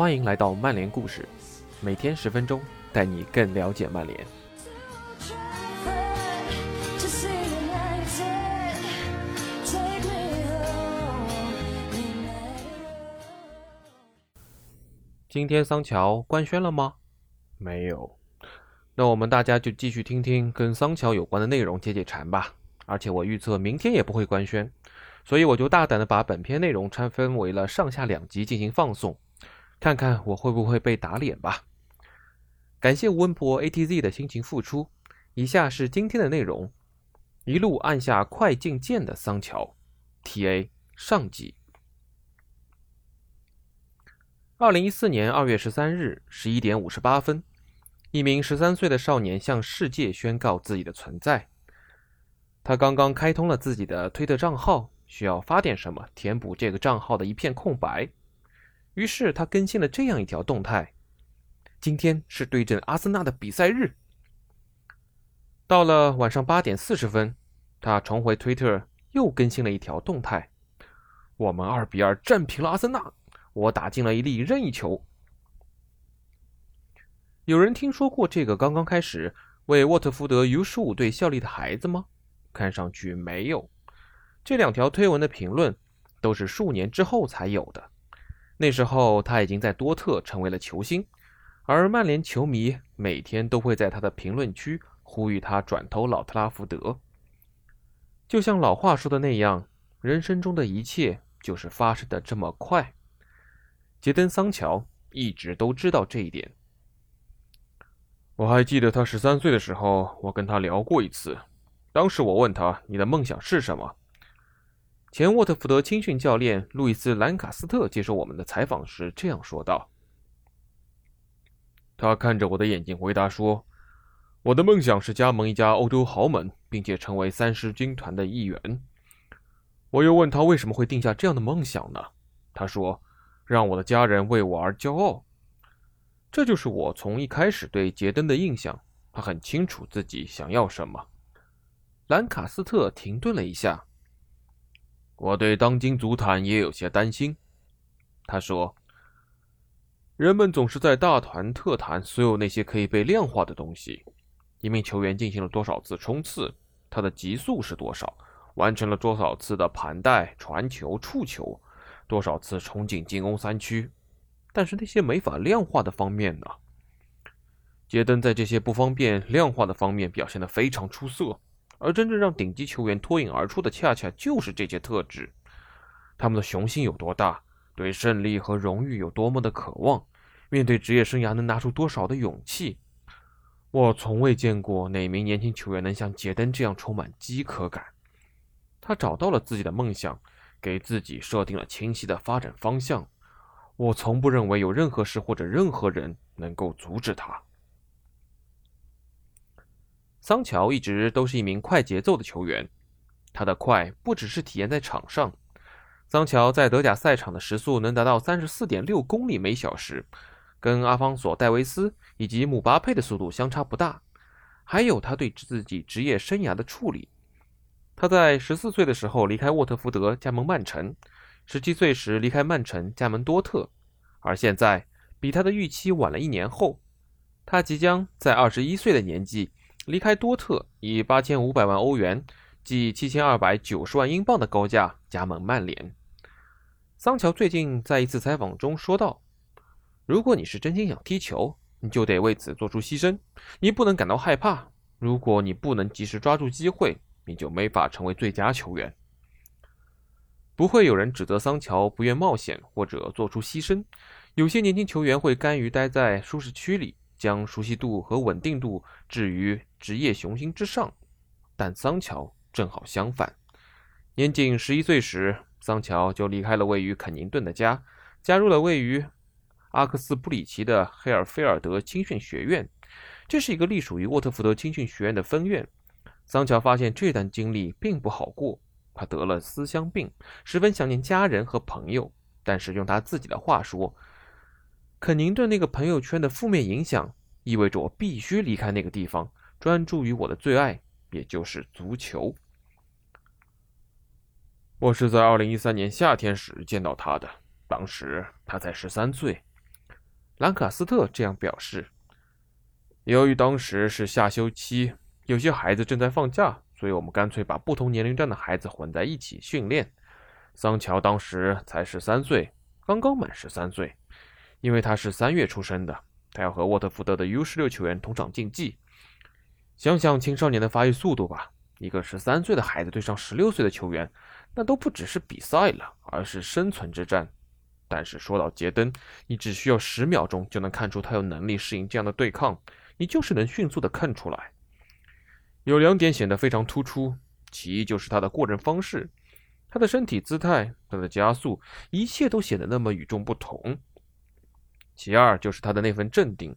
欢迎来到曼联故事，每天十分钟，带你更了解曼联。今天桑乔官宣了吗？没有。那我们大家就继续听听跟桑乔有关的内容，解解馋吧。而且我预测明天也不会官宣，所以我就大胆的把本篇内容拆分为了上下两集进行放送，看看我会不会被打脸吧。感谢温博 ATZ 的辛勤付出。以下是今天的内容：一路按下快进键的桑乔，TA 上集。二零一四年二月十三日十一点五十八分，一名十三岁的少年向世界宣告自己的存在。他刚刚开通了自己的推特账号，需要发点什么填补这个账号的一片空白。于是他更新了这样一条动态：“今天是对阵阿森纳的比赛日。”到了晚上八点四十分，他重回推特，又更新了一条动态：“我们二比二战平了阿森纳。”我打进了一粒任意球。有人听说过这个刚刚开始为沃特福德 U 十五队效力的孩子吗？看上去没有。这两条推文的评论都是数年之后才有的。那时候他已经在多特成为了球星，而曼联球迷每天都会在他的评论区呼吁他转投老特拉福德。就像老话说的那样，人生中的一切就是发生的这么快。杰登·桑乔一直都知道这一点。我还记得他十三岁的时候，我跟他聊过一次。当时我问他：“你的梦想是什么？”前沃特福德青训教练路易斯·兰卡斯特接受我们的采访时这样说道：“他看着我的眼睛回答说：‘我的梦想是加盟一家欧洲豪门，并且成为三狮军团的一员。’我又问他为什么会定下这样的梦想呢？他说。”让我的家人为我而骄傲，这就是我从一开始对杰登的印象。他很清楚自己想要什么。兰卡斯特停顿了一下，我对当今足坛也有些担心。他说：“人们总是在大谈特谈所有那些可以被量化的东西。一名球员进行了多少次冲刺？他的极速是多少？完成了多少次的盘带、传球、触球？”多少次冲进进攻三区，但是那些没法量化的方面呢？杰登在这些不方便量化的方面表现得非常出色，而真正让顶级球员脱颖而出的，恰恰就是这些特质。他们的雄心有多大，对胜利和荣誉有多么的渴望，面对职业生涯能拿出多少的勇气，我从未见过哪名年轻球员能像杰登这样充满饥渴感。他找到了自己的梦想。给自己设定了清晰的发展方向，我从不认为有任何事或者任何人能够阻止他。桑乔一直都是一名快节奏的球员，他的快不只是体现在场上。桑乔在德甲赛场的时速能达到三十四点六公里每小时，跟阿方索·戴维斯以及姆巴佩的速度相差不大。还有他对自己职业生涯的处理。他在十四岁的时候离开沃特福德，加盟曼城；十七岁时离开曼城，加盟多特。而现在，比他的预期晚了一年后，他即将在二十一岁的年纪离开多特，以八千五百万欧元（即七千二百九十万英镑）的高价加盟曼联。桑乔最近在一次采访中说道：“如果你是真心想踢球，你就得为此做出牺牲。你不能感到害怕。如果你不能及时抓住机会。”你就没法成为最佳球员。不会有人指责桑乔不愿冒险或者做出牺牲。有些年轻球员会甘于待在舒适区里，将熟悉度和稳定度置于职业雄心之上。但桑乔正好相反。年仅十一岁时，桑乔就离开了位于肯宁顿的家，加入了位于阿克斯布里奇的黑尔菲尔德青训学院。这是一个隶属于沃特福德青训学院的分院。桑乔发现这段经历并不好过，他得了思乡病，十分想念家人和朋友。但是用他自己的话说，肯宁顿那个朋友圈的负面影响，意味着我必须离开那个地方，专注于我的最爱，也就是足球。我是在二零一三年夏天时见到他的，当时他才十三岁。兰卡斯特这样表示：“由于当时是夏休期，有些孩子正在放假，所以我们干脆把不同年龄段的孩子混在一起训练。桑乔当时才十三岁，刚刚满十三岁，因为他是三月出生的，他要和沃特福德的 U 十六球员同场竞技。想想青少年的发育速度吧，一个十三岁的孩子对上十六岁的球员，那都不只是比赛了，而是生存之战。”但是说到杰登，你只需要十秒钟就能看出他有能力适应这样的对抗，你就是能迅速的看出来。有两点显得非常突出，其一就是他的过人方式，他的身体姿态，他的加速，一切都显得那么与众不同。其二就是他的那份镇定，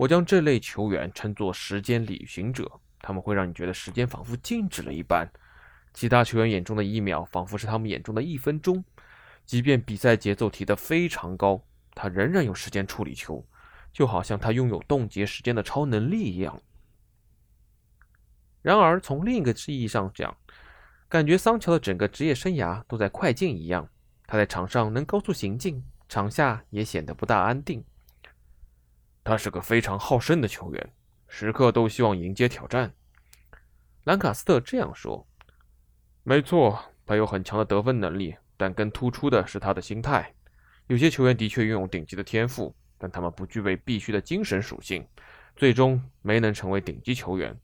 我将这类球员称作时间旅行者，他们会让你觉得时间仿佛静止了一般，其他球员眼中的一秒，仿佛是他们眼中的一分钟。即便比赛节奏提得非常高，他仍然有时间处理球，就好像他拥有冻结时间的超能力一样。然而，从另一个意义上讲，感觉桑乔的整个职业生涯都在快进一样。他在场上能高速行进，场下也显得不大安定。他是个非常好胜的球员，时刻都希望迎接挑战。兰卡斯特这样说：“没错，他有很强的得分能力。”但更突出的是他的心态。有些球员的确拥有顶级的天赋，但他们不具备必须的精神属性，最终没能成为顶级球员。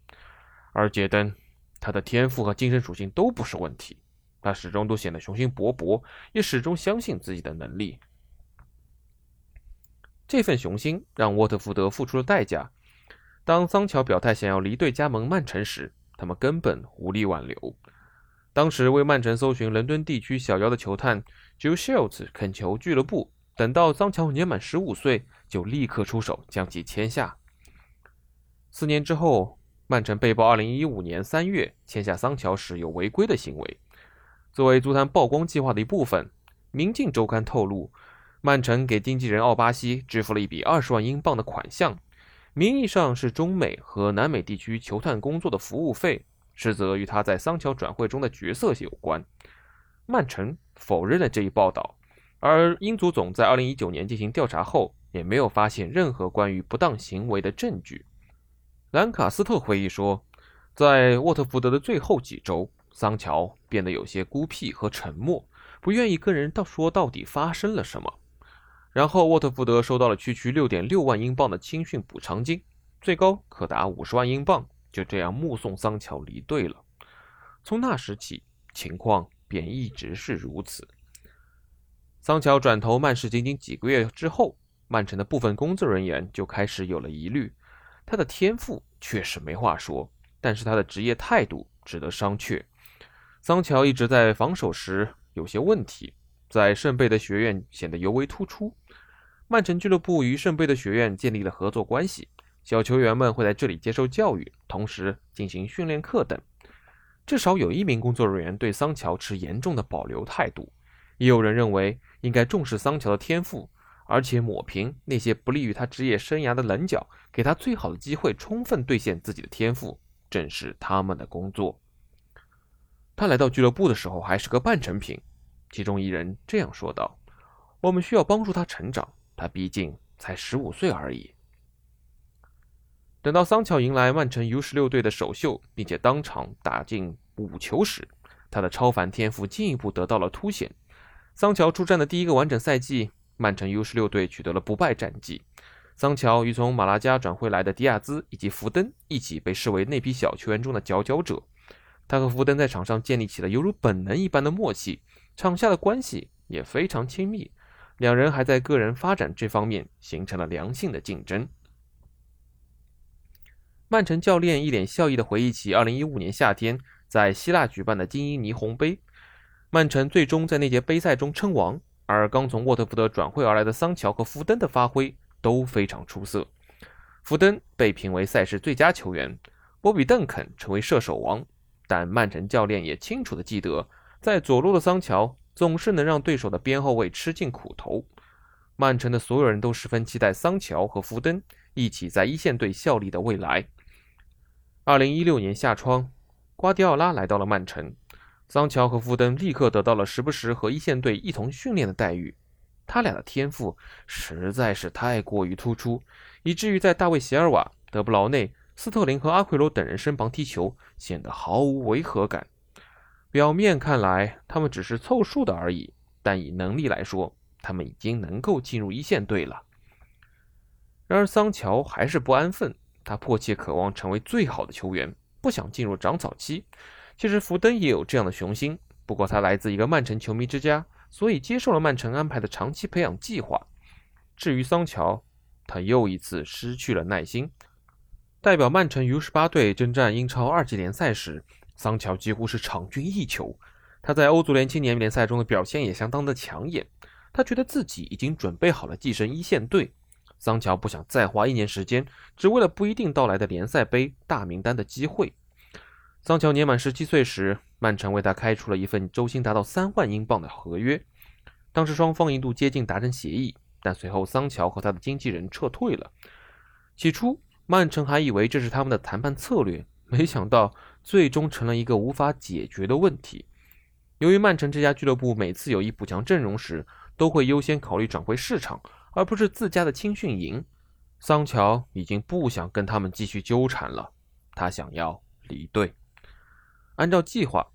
而杰登，他的天赋和精神属性都不是问题，他始终都显得雄心勃勃，也始终相信自己的能力。这份雄心让沃特福德付出了代价。当桑乔表态想要离队加盟曼城时，他们根本无力挽留。当时为曼城搜寻伦敦地区小妖的球探 Joe Shields 恳求俱乐部等到桑乔年满十五岁就立刻出手将其签下。四年之后，曼城被曝2015年3月签下桑乔时有违规的行为。作为足坛曝光计划的一部分，《明镜周刊》透露，曼城给经纪人奥巴西支付了一笔二十万英镑的款项，名义上是中美和南美地区球探工作的服务费。实则与他在桑乔转会中的角色有关。曼城否认了这一报道，而英足总在2019年进行调查后，也没有发现任何关于不当行为的证据。兰卡斯特回忆说，在沃特福德的最后几周，桑乔变得有些孤僻和沉默，不愿意跟人到说到底发生了什么。然后沃特福德收到了区区6.6万英镑的青训补偿金，最高可达50万英镑。就这样目送桑乔离队了。从那时起，情况便一直是如此。桑乔转投曼市仅仅几个月之后，曼城的部分工作人员就开始有了疑虑。他的天赋确实没话说，但是他的职业态度值得商榷。桑乔一直在防守时有些问题，在圣贝的学院显得尤为突出。曼城俱乐部与圣贝的学院建立了合作关系。小球员们会在这里接受教育，同时进行训练课等。至少有一名工作人员对桑乔持严重的保留态度，也有人认为应该重视桑乔的天赋，而且抹平那些不利于他职业生涯的棱角，给他最好的机会，充分兑现自己的天赋，正是他们的工作。他来到俱乐部的时候还是个半成品，其中一人这样说道：“我们需要帮助他成长，他毕竟才十五岁而已。”等到桑乔迎来曼城 U 十六队的首秀，并且当场打进五球时，他的超凡天赋进一步得到了凸显。桑乔出战的第一个完整赛季，曼城 U 十六队取得了不败战绩。桑乔与从马拉加转会来的迪亚兹以及福登一起被视为那批小球员中的佼佼者。他和福登在场上建立起了犹如本能一般的默契，场下的关系也非常亲密。两人还在个人发展这方面形成了良性的竞争。曼城教练一脸笑意地回忆起2015年夏天在希腊举办的精英霓虹杯，曼城最终在那届杯赛中称王，而刚从沃特福德转会而来的桑乔和福登的发挥都非常出色。福登被评为赛事最佳球员，波比·邓肯成为射手王，但曼城教练也清楚地记得，在左路的桑乔总是能让对手的边后卫吃尽苦头。曼城的所有人都十分期待桑乔和福登一起在一线队效力的未来。二零一六年夏窗，瓜迪奥拉来到了曼城，桑乔和福登立刻得到了时不时和一线队一同训练的待遇。他俩的天赋实在是太过于突出，以至于在大卫·席尔瓦、德布劳内、斯特林和阿奎罗等人身旁踢球显得毫无违和感。表面看来，他们只是凑数的而已，但以能力来说，他们已经能够进入一线队了。然而，桑乔还是不安分，他迫切渴望成为最好的球员，不想进入长草期。其实，福登也有这样的雄心，不过他来自一个曼城球迷之家。所以接受了曼城安排的长期培养计划。至于桑乔，他又一次失去了耐心。代表曼城 U18 队征战英超二级联赛时，桑乔几乎是场均一球。他在欧足联青年联赛中的表现也相当的抢眼。他觉得自己已经准备好了跻身一线队。桑乔不想再花一年时间，只为了不一定到来的联赛杯大名单的机会。桑乔年满十七岁时，曼城为他开出了一份周薪达到三万英镑的合约。当时双方一度接近达成协议，但随后桑乔和他的经纪人撤退了。起初，曼城还以为这是他们的谈判策略，没想到最终成了一个无法解决的问题。由于曼城这家俱乐部每次有意补强阵容时，都会优先考虑转会市场，而不是自家的青训营，桑乔已经不想跟他们继续纠缠了，他想要离队。按照计划，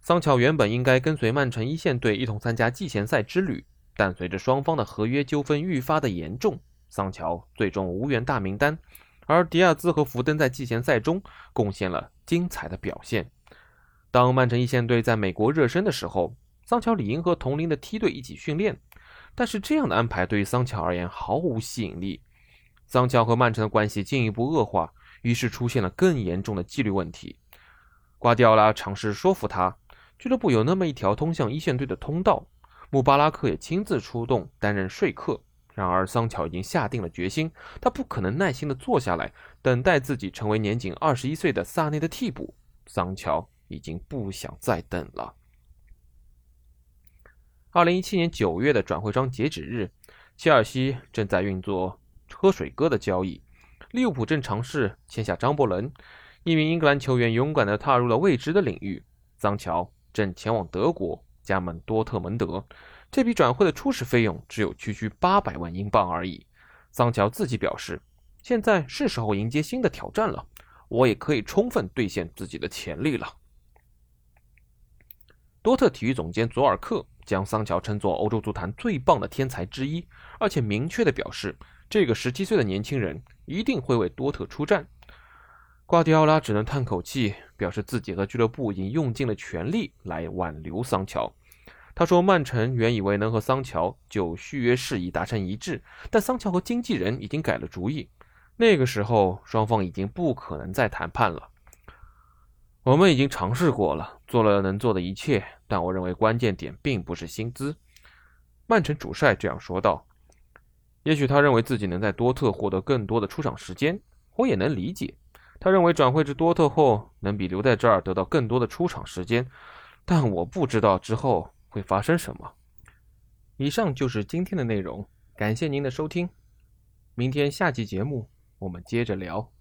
桑乔原本应该跟随曼城一线队一同参加季前赛之旅，但随着双方的合约纠纷愈发的严重，桑乔最终无缘大名单。而迪亚兹和福登在季前赛中贡献了精彩的表现。当曼城一线队在美国热身的时候，桑乔理应和同龄的梯队一起训练，但是这样的安排对于桑乔而言毫无吸引力。桑乔和曼城的关系进一步恶化，于是出现了更严重的纪律问题。瓜迪奥拉尝试说服他，俱乐部有那么一条通向一线队的通道。穆巴拉克也亲自出动担任说客。然而，桑乔已经下定了决心，他不可能耐心地坐下来等待自己成为年仅二十一岁的萨内的替补。桑乔已经不想再等了。二零一七年九月的转会窗截止日，切尔西正在运作喝水哥的交易，利物浦正尝试签下张伯伦。一名英格兰球员勇敢地踏入了未知的领域。桑乔正前往德国加盟多特蒙德。这笔转会的初始费用只有区区八百万英镑而已。桑乔自己表示：“现在是时候迎接新的挑战了，我也可以充分兑现自己的潜力了。”多特体育总监佐尔克将桑乔称作欧洲足坛最棒的天才之一，而且明确地表示，这个十七岁的年轻人一定会为多特出战。瓜迪奥拉只能叹口气，表示自己和俱乐部已经用尽了全力来挽留桑乔。他说：“曼城原以为能和桑乔就续约事宜达成一致，但桑乔和经纪人已经改了主意。那个时候，双方已经不可能再谈判了。我们已经尝试过了，做了能做的一切，但我认为关键点并不是薪资。”曼城主帅这样说道。也许他认为自己能在多特获得更多的出场时间，我也能理解。他认为转会至多特后能比留在这儿得到更多的出场时间，但我不知道之后会发生什么。以上就是今天的内容，感谢您的收听，明天下期节目我们接着聊。